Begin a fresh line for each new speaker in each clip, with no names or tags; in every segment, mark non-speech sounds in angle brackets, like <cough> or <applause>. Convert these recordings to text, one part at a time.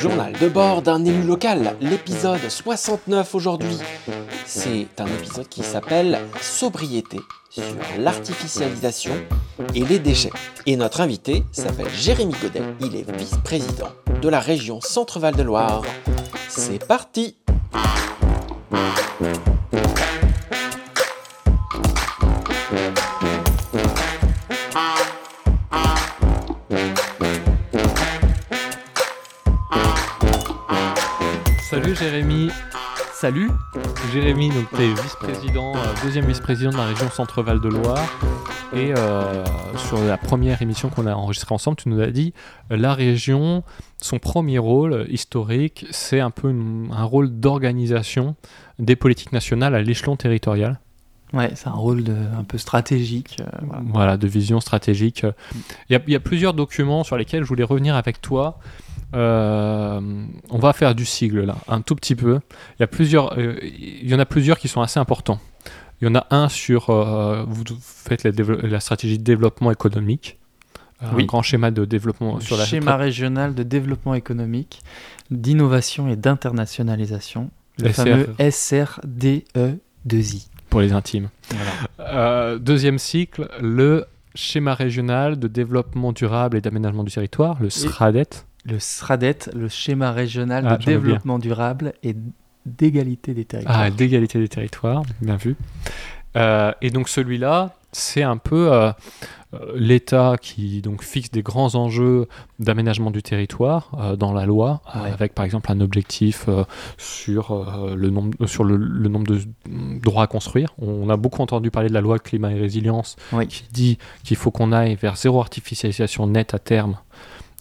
Journal de bord d'un élu local, l'épisode 69 aujourd'hui. C'est un épisode qui s'appelle Sobriété sur l'artificialisation et les déchets. Et notre invité s'appelle Jérémy Godet, il est vice-président de la région Centre-Val de Loire. C'est parti
Salut Jérémy.
Salut.
Jérémy, donc tu es vice-président, euh, deuxième vice-président de la région Centre-Val de Loire. Et euh, sur la première émission qu'on a enregistrée ensemble, tu nous as dit euh, la région, son premier rôle historique, c'est un peu une- un rôle d'organisation des politiques nationales à l'échelon territorial.
Ouais, c'est un rôle de, un peu stratégique. euh, voilà.
Voilà, de vision stratégique. Il y, a, il y a plusieurs documents sur lesquels je voulais revenir avec toi. Euh, on va faire du sigle là, un tout petit peu. Il y, a plusieurs, euh, il y en a plusieurs qui sont assez importants. Il y en a un sur, euh, vous faites la, stratégie de développement économique, un
Oui.
grand schéma de développement
Le
sur la
schéma régional de développement économique, d'innovation et d'internationalisation, le
SR.
fameux SRDE2I.
pour les intimes.
Voilà.
Deuxième cycle, le schéma régional de développement durable et d'aménagement du territoire, le SRADET.
Le SRADET, le schéma régional
Ah,
de développement durable et d'égalité des territoires.
Ah, d'égalité des territoires, bien vu. Euh, et donc celui-là, c'est un peu euh, euh, l'État qui donc fixe des grands enjeux d'aménagement du territoire euh, dans la loi,
Ouais.
avec par exemple un objectif sur, le nombre, sur le, le nombre de droits à construire. On a beaucoup entendu parler de la loi climat et résilience
Oui.
qui dit qu'il faut qu'on aille vers zéro artificialisation nette à terme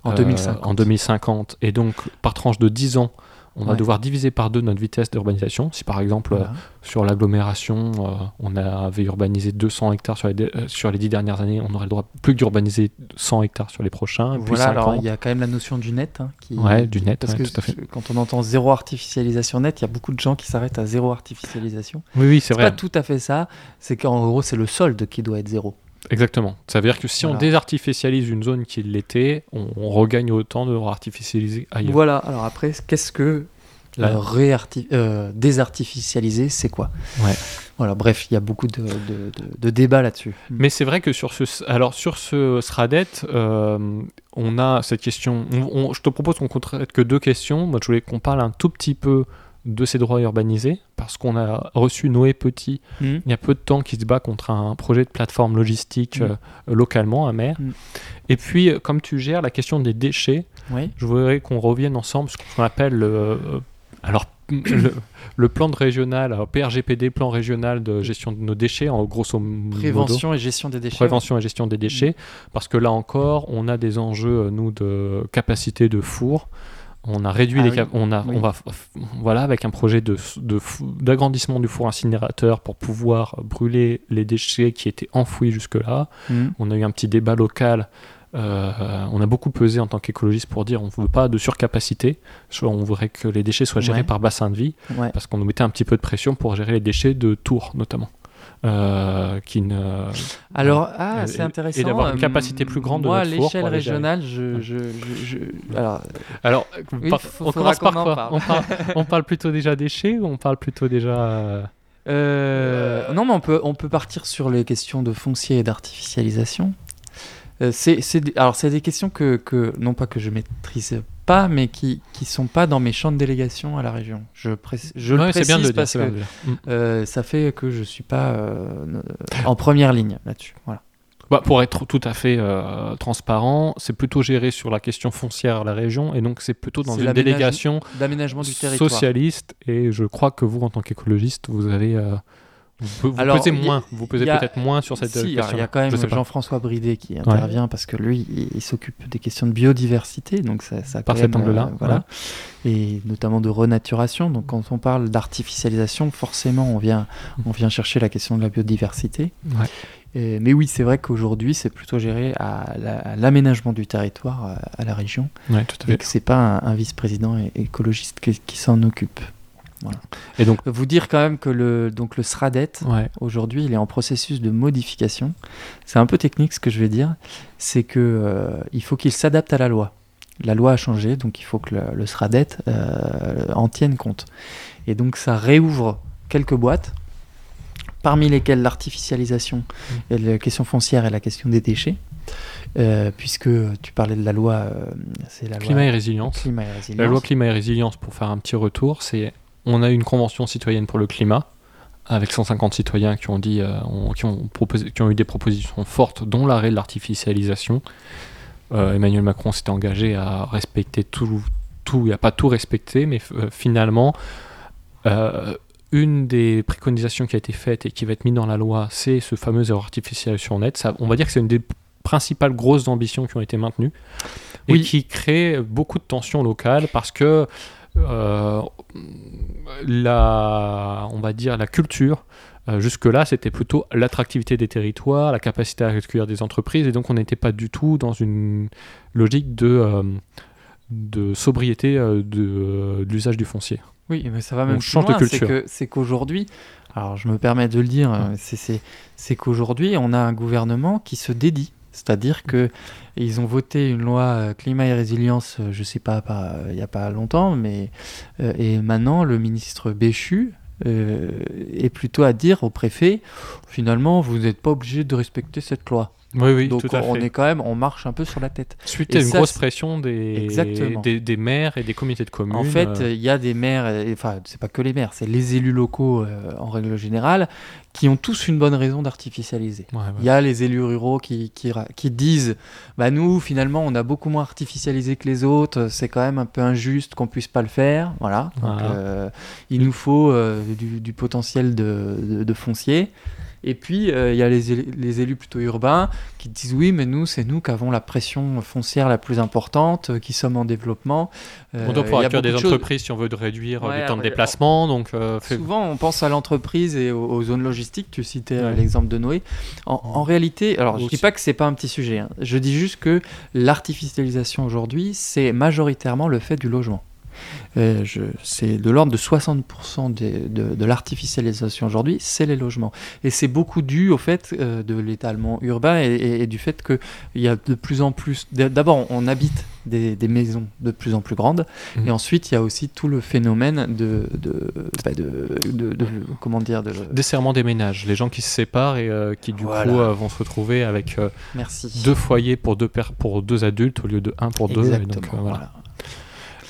En
euh,
2050.
en 2050. Et donc par tranche de 10 ans, on va devoir diviser par deux notre vitesse d'urbanisation. Si par exemple
Voilà.
sur l'agglomération, euh, on avait urbanisé 200 hectares sur les, dé- euh, sur les 10 dernières années, on aurait le droit plus d'urbaniser 100 hectares sur les prochains, puis
Voilà, alors
50.
il y a quand même la notion du net. hein, qui,
Ouais, du net,
Parce
ouais,
que
tout à fait.
quand on entend zéro artificialisation nette, il y a beaucoup de gens qui s'arrêtent à zéro artificialisation.
Oui, oui, c'est
C'est
vrai.
pas tout à fait ça. C'est qu'en gros, c'est le solde qui doit être zéro.
Exactement. Ça veut dire que si on désartificialise une zone qui l'était, on, on regagne autant de artificialiser ailleurs.
Voilà, alors après, qu'est-ce que
La-
euh, euh, désartificialiser, c'est quoi?
Ouais.
Voilà, bref, il y a beaucoup de, de, de- de débats là-dessus.
Mais c'est vrai que sur ce, alors sur ce SRADET, euh, on a cette question. on- on- je te propose qu'on ne traite que deux questions. Moi, je voulais qu'on parle un tout petit peu de ces droits urbanisés, parce qu'on a reçu Noé Petit
Hmm.
il y a peu de temps qui se bat contre un projet de plateforme logistique
Mm.
euh, localement à mer.
Mm.
Et puis, euh, comme tu gères la question des déchets,
Oui,
je voudrais qu'on revienne ensemble sur ce qu'on appelle le, euh, alors, <clears throat> le, le plan de régional, alors PRGPD, plan régional de gestion de nos déchets, en grosso modo.
prévention et gestion des déchets.
Prévention et gestion des déchets, parce que là encore, on a des enjeux, euh, nous, de capacité de four. On a réduit
Ah
les
oui.
cap- on a,
Oui.
on va, voilà, avec un projet de, d'agrandissement du four incinérateur pour pouvoir brûler les déchets qui étaient enfouis jusque-là.
Hmm.
On a eu un petit débat local. euh, on a beaucoup pesé en tant qu'écologiste pour dire on ne veut pas de surcapacité. Soit On voudrait que les déchets soient gérés
Ouais.
par bassin de vie
Ouais.
parce qu'on nous mettait un petit peu de pression pour gérer les déchets de Tours notamment. Euh, qui ne...
Alors, ah,
Et-
c'est
et
intéressant.
d'avoir une
euh,
capacité plus grande de
Moi, à
notre four
l'échelle régionale, je, je, je, je- alors, <laughs>
Alors,
Oui,
par-
faut-
on commence par quoi
parle.
on parle, <laughs> on parle plutôt déjà déchets ou on parle plutôt déjà... euh,
non, mais on peut, on peut partir sur les questions de foncier et d'artificialisation. Euh, c'est, alors, c'est des questions que, que, non pas que je maîtrise pas, mais qui qui sont pas dans mes champs de délégation à la région. Je, je
ouais,
le précise
bien de le dire,
parce
c'est bien
que
de le dire.
Euh, ça fait que je suis pas euh, en première ligne là-dessus. Voilà.
Bah, pour être tout à fait euh, transparent, c'est plutôt géré sur la question foncière à la région et donc c'est plutôt dans une délégation
D'aménagement du territoire.
socialiste et je crois que vous en tant qu'écologiste vous avez euh, vous, vous
Alors,
pesez
y
moins vous pesez peut-être moins sur cette
Si,
question
il y a quand même
je.
Jean-François Bridet qui intervient parce que lui, il, il s'occupe des questions de biodiversité, donc ça,
Par cet angle-là,
euh, voilà, et notamment de renaturation. Donc quand on parle d'artificialisation, forcément, on vient, on vient chercher la question de la biodiversité.
Ouais.
Et- mais oui, c'est vrai qu'aujourd'hui, c'est plutôt géré à la- à l'aménagement du territoire euh, à la région,
tout à
et
fait.
que c'est pas un, un vice-président écologiste qui, qui s'en occupe.
Et donc
Vous dire quand même que le, donc le SRADET,
ouais
Aujourd'hui, il est en processus de modification. C'est un peu technique ce que je vais dire. C'est que euh, il faut qu'il s'adapte à la loi. La loi a changé, donc il faut que le, le SRADET euh, en tienne compte. Et donc ça réouvre quelques boîtes, parmi lesquelles l'artificialisation, et la question foncière et la question des déchets. Euh, puisque tu parlais de la loi, euh, c'est la
Climat
loi
et résilience.
climat et résilience.
La loi climat et résilience, pour faire un petit retour, c'est on a une convention citoyenne pour le climat avec 150 citoyens qui ont dit, euh, qui, ont proposé, qui ont eu des propositions fortes, dont l'arrêt de l'artificialisation. Euh, Emmanuel Macron s'était engagé à respecter tout, tout. Il n'y a pas tout respecté, mais euh, finalement, une des préconisations qui a été faite et qui va être mise dans la loi, c'est ce fameux zéro artificialisation net. Ça, on va dire que c'est une des principales grosses ambitions qui ont été maintenues et
Oui.
qui crée beaucoup de tensions locales parce que la, on va dire la culture euh, jusque-là, c'était plutôt l'attractivité des territoires, la capacité à accueillir des entreprises, et donc on n'était pas du tout dans une logique de, euh, de sobriété euh, de, euh, de l'usage du foncier.
Oui, mais ça va
On
même plus
change de
loin, c'est
culture.
C'est qu'aujourd'hui, alors je me permets de le dire, euh, c'est qu'aujourd'hui, on a un gouvernement qui se dédie. C'est-à-dire que ils ont voté une loi euh, climat et résilience, euh, je sais pas, pas, euh, il n'y a pas longtemps, mais euh, et maintenant le ministre Béchu euh, est plutôt à dire au préfet, finalement, vous n'êtes pas obligé de respecter cette loi.
Oui, oui,
Donc
tout à
on
fait.
est quand même, on marche un peu sur la tête.
Suite
et
à une
ça,
grosse pression des, des, des maires et des comités de communes.
En fait,
euh,
il y a des maires, enfin, c'est pas que les maires, c'est les élus locaux euh, en règle générale, qui ont tous une bonne raison d'artificialiser.
ouais, ouais.
Il y a les élus ruraux qui, qui, disent bah nous finalement on a beaucoup moins artificialisé que les autres c'est quand même un peu injuste qu'on puisse pas le faire voilà Donc, euh, il nous faut euh, du, du potentiel de, de- de foncier et puis euh, il y a les, les élus plutôt urbains qui disent oui mais nous c'est nous qui avons la pression foncière la plus importante euh, qui sommes en développement Euh,
on doit pouvoir accueillir des entreprises si on veut de réduire euh,
Ouais,
les temps de déplacement. Donc, euh, fait-
Souvent, on pense à l'entreprise et aux, aux zones logistiques. Tu citais
Ouais.
l'exemple de Noé. En, en réalité, alors je
Aussi.
dis pas que c'est pas un petit sujet. hein. Je dis juste que l'artificialisation aujourd'hui, c'est majoritairement le fait du logement. Euh, c'est de l'ordre de 60% des- de, de l'artificialisation aujourd'hui, c'est les logements. Et c'est beaucoup dû au fait euh, de l'étalement urbain et, et- et du fait qu'il y a de plus en plus. D'abord, on habite des, des maisons de plus en plus grandes,
Mhm.
et ensuite il y a aussi tout le phénomène de, de, bah, de, comment dire de
Desserrement des ménages, les gens qui se séparent et euh, qui du
Voilà.
coup euh, vont se retrouver avec euh,
merci
deux foyers pour deux, per- pour deux adultes au lieu de un pour deux. et donc, voilà.
voilà.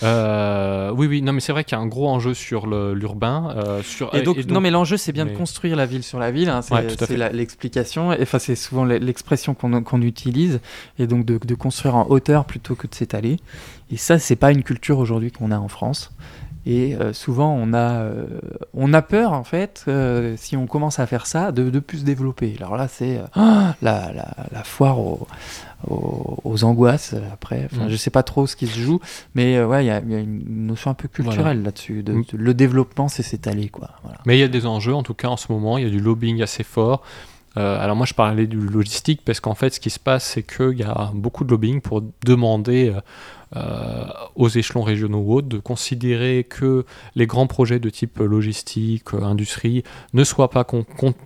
Euh, oui, oui, non, mais c'est vrai qu'il y a un gros enjeu sur l'urbain. euh, sur
Et donc, non, mais l'enjeu, c'est bien
mais-
de construire la ville sur la ville. hein, c'est
Ouais,
l'explication. Enfin, c'est souvent l'e- l'expression qu'on utilise. Et donc, de, de construire en hauteur plutôt que de s'étaler. Et ça, c'est pas une culture aujourd'hui qu'on a en France. Et euh, souvent, on a, euh, on a peur, en fait, euh, si on commence à faire ça, de, de plus se développer. Alors là, c'est euh, ah, la, la, la foire aux, angoisses, euh, après. Enfin,
Mm.
Je sais pas trop ce qui se joue, mais euh, ouais, il y, a il y a une notion un peu culturelle
Voilà.
là-dessus. De,
Mm.
de- le développement, c'est s'étaler, quoi. Voilà.
Mais il y a des enjeux, en tout cas en ce moment, il y a du lobbying assez fort. Euh, alors moi je parlais du logistique parce qu'en fait ce qui se passe c'est qu'il y a beaucoup de lobbying pour demander euh, euh, aux échelons régionaux ou autres de considérer que les grands projets de type logistique, industrie ne soient pas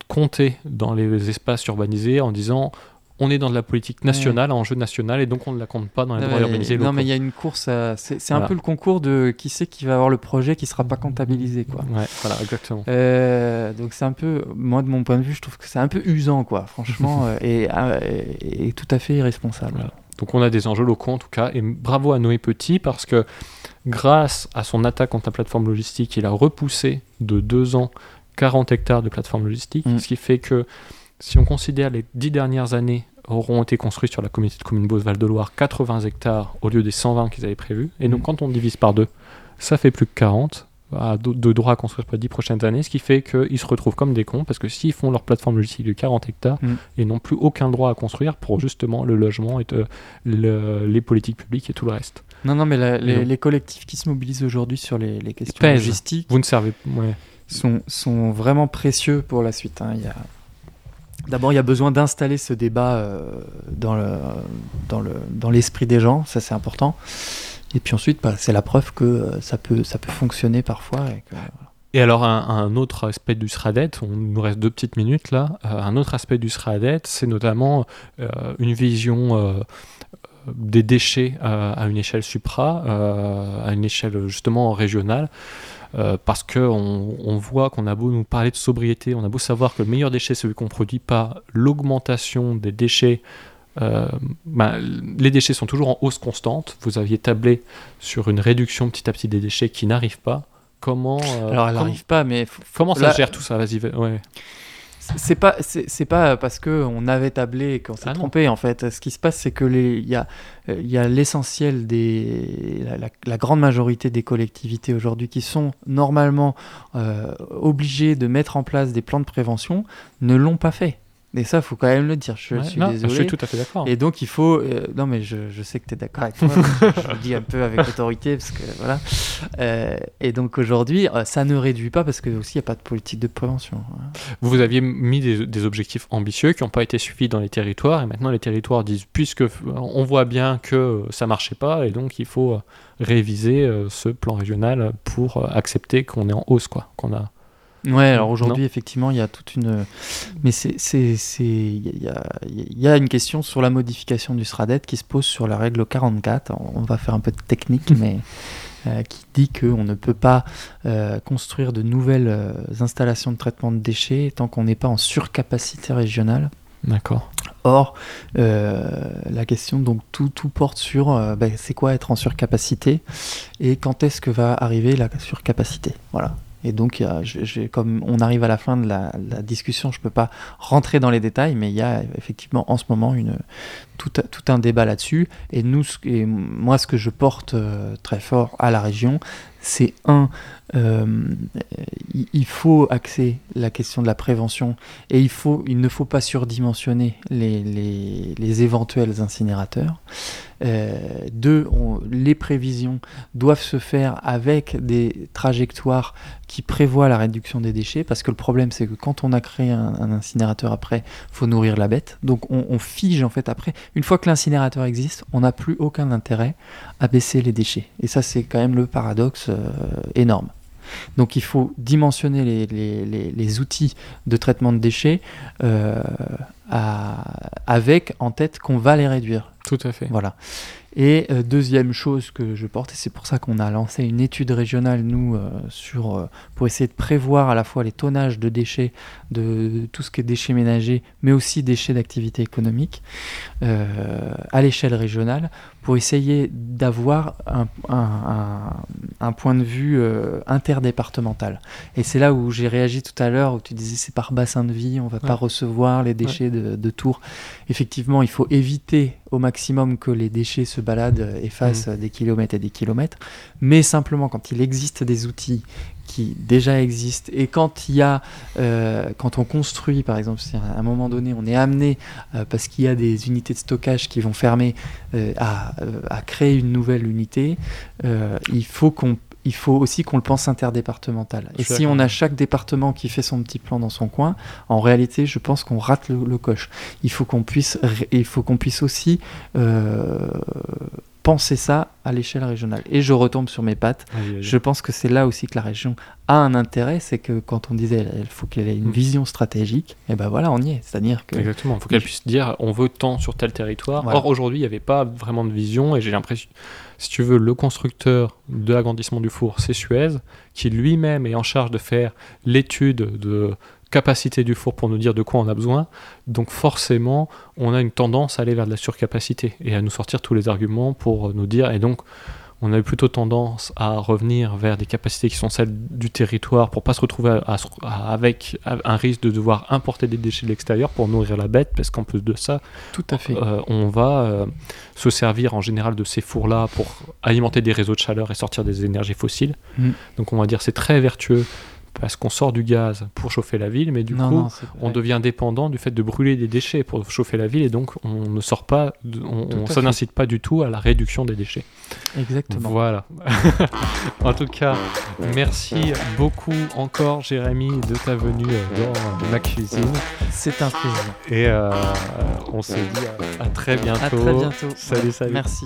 comptés dans les espaces urbanisés en disant on est dans de la politique nationale, un enjeu national et donc on ne la compte pas dans les
Non,
droits urbanisés
non, mais il y a une course, à- c'est un peu le concours de qui c'est qui va avoir le projet qui sera pas comptabilisé, quoi.
Ouais, voilà, exactement.
Euh, donc c'est un peu, moi de mon point de vue, je trouve que c'est un peu usant, quoi, franchement, <laughs> euh, et, euh, et- et tout à fait irresponsable.
Voilà. Donc on a des enjeux locaux en tout cas, et bravo à Noé Petit parce que grâce à son attaque contre la plateforme logistique, il a repoussé de deux ans 40 hectares de plateforme logistique,
Mm.
ce qui fait que si on considère les dix dernières années auront été construits sur la communauté de communes Beauce-Val de Loire 80 hectares au lieu des 120 qu'ils avaient prévus. Et donc
Mm.
quand on divise par deux, ça fait plus que 40 à de droits à construire pour les 10 prochaines années, ce qui fait qu'ils se retrouvent comme des cons, parce que s'ils font leur plateforme logistique de 40 hectares,
Mm.
ils n'ont plus aucun droit à construire pour justement le logement et euh, le- les politiques publiques et tout le reste.
Non, non, mais la- les, collectifs qui se mobilisent aujourd'hui sur les, les questions
pèsent.
logistiques
Vous ne servez ouais.
sont, sont vraiment précieux pour la suite. hein. Il y a... D'abord, il y a besoin d'installer ce débat euh, dans le- dans le- dans l'esprit des gens, ça c'est important. Et puis ensuite, bah, c'est la preuve que euh, ça, peut, fonctionner parfois. Et
alors un, autre aspect du SRADET, on nous reste deux petites minutes là, euh, un autre aspect du SRADET, c'est notamment une vision des déchets à une échelle supra, à une échelle justement régionale. Euh, parce qu'on on voit qu'on a beau nous parler de sobriété, on a beau savoir que le meilleur déchet, c'est celui qu'on produit pas, l'augmentation des déchets, euh, ben, les déchets sont toujours en hausse constante. Vous aviez tablé sur une réduction petit à petit des déchets qui n'arrive pas. Comment, euh,
Alors elle n'arrive pas, mais
comment ça
là-
gère tout ça? Vas-y, va- ouais.
C'est pas c'est pas parce que on avait tablé et qu'on s'est
Ah non.
trompé en fait. Ce qui se passe, c'est que les il y a il y a l'essentiel des la, la- la grande majorité des collectivités aujourd'hui qui sont normalement euh, obligées de mettre en place des plans de prévention ne l'ont pas fait. Et ça, faut quand même le dire. Je
Ouais,
suis
non,
désolé.
je suis tout à fait d'accord.
Et donc il faut. euh, non mais je, je sais que tu es d'accord avec moi. je, je le dis un peu avec autorité parce que voilà. Euh, et donc aujourd'hui, euh, ça ne réduit pas parce que aussi il n'y a pas de politique de prévention.
Vous aviez mis des, des objectifs ambitieux qui n'ont pas été suivis dans les territoires, et maintenant les territoires disent, puisque on voit bien que ça marchait pas, et donc il faut réviser ce plan régional pour accepter qu'on est en hausse, quoi, qu'on a.
Ouais, alors aujourd'hui, effectivement, il y a toute une. Mais c'est. Il y a, y a une question sur la modification du SRADET qui se pose sur la règle 44. On va faire un peu de technique, <laughs> mais. euh, qui dit qu'on ne peut pas euh, construire de nouvelles euh, installations de traitement de déchets tant qu'on n'est pas en surcapacité régionale.
D'accord.
Or, la question, donc tout, tout porte sur ben, c'est quoi être en surcapacité et quand est-ce que va arriver la surcapacité? Voilà. Et donc, comme on arrive à la fin de la, discussion, je ne peux pas rentrer dans les détails, mais il y a effectivement en ce moment tout, tout un débat là-dessus. Et, et moi, ce que je porte euh, très fort à la région, c'est un, euh, il- faut axer la question de la prévention et il, faut, il ne faut pas surdimensionner les, les, éventuels incinérateurs. Euh, deux, les prévisions doivent se faire avec des trajectoires qui prévoient la réduction des déchets, parce que le problème c'est que quand on a créé un, incinérateur après, faut nourrir la bête. Donc on, on fige en fait après. Une fois que l'incinérateur existe, on n'a plus aucun intérêt à baisser les déchets. Et ça c'est quand même le paradoxe euh, énorme. Donc il faut dimensionner les, les- les- les outils de traitement de déchets euh, à- avec en tête qu'on va les réduire.
Tout à fait.
Voilà. Et euh, deuxième chose que je porte, et c'est pour ça qu'on a lancé une étude régionale, nous, euh, sur, euh, pour essayer de prévoir à la fois les tonnages de déchets, de, tout ce qui est déchets ménagers, mais aussi déchets d'activité économique, à l'échelle régionale, pour essayer d'avoir un, un- un- un point de vue euh, interdépartemental. Et c'est là où j'ai réagi tout à l'heure, où tu disais c'est par bassin de vie, on va
Ouais.
pas recevoir les déchets de, de Tours. Effectivement, il faut éviter au maximum que les déchets se baladent, euh, effacent des kilomètres et des kilomètres. Mais simplement, quand il existe des outils qui déjà existent et quand il y a, euh, quand on construit, par exemple, à un moment donné on est amené euh, parce qu'il y a des unités de stockage qui vont fermer euh, à, à créer une nouvelle unité, il faut qu'on il faut aussi qu'on le pense interdépartemental. Et si on a chaque département qui fait son petit plan dans son coin, en réalité, je pense qu'on rate le, le coche. Il faut qu'on puisse, il faut qu'on puisse aussi penser ça à l'échelle régionale. Et je retombe sur mes pattes. Je pense que c'est là aussi que la région a un intérêt, c'est que quand on disait il faut qu'elle ait une
Mm.
vision stratégique, et ben voilà, on y est. C'est-à-dire que
Exactement, il faut qu'elle puisse dire on veut tant sur tel territoire.
Voilà.
Or aujourd'hui, il n'y avait pas vraiment de vision et j'ai l'impression, si tu veux, le constructeur de l'agrandissement du four, c'est Suez, qui lui-même est en charge de faire l'étude de capacité du four pour nous dire de quoi on a besoin. Donc forcément, on a une tendance à aller vers de la surcapacité et à nous sortir tous les arguments pour nous dire. Et donc, on a eu plutôt tendance à revenir vers des capacités qui sont celles du territoire pour pas se retrouver à- à avec un risque de devoir importer des déchets de l'extérieur pour nourrir la bête, parce qu'en plus de ça,
tout à fait.
euh, on va euh, se servir en général de ces fours-là pour alimenter des réseaux de chaleur et sortir des énergies fossiles.
Mm.
Donc on va dire c'est très vertueux parce qu'on sort du gaz pour chauffer la ville, mais du
non,
coup
non,
on devient dépendant du fait de brûler des déchets pour chauffer la ville et donc on ne sort pas, on, ça n'incite pas du tout à la réduction des déchets.
Exactement.
Voilà. <laughs> en tout cas, merci beaucoup encore Jérémy de ta venue euh, dans ma cuisine
C'est un plaisir.
et euh, on se dit à, à très bientôt.
À très bientôt.
Salut, salut.
Merci.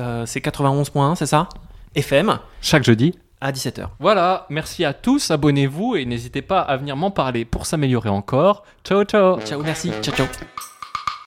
Euh, c'est 91.1, c'est ça FM
chaque jeudi.
à 17h.
Voilà, merci à tous, abonnez-vous et n'hésitez pas à venir m'en parler pour s'améliorer encore. Ciao ciao
Ciao, merci. Ciao, ciao.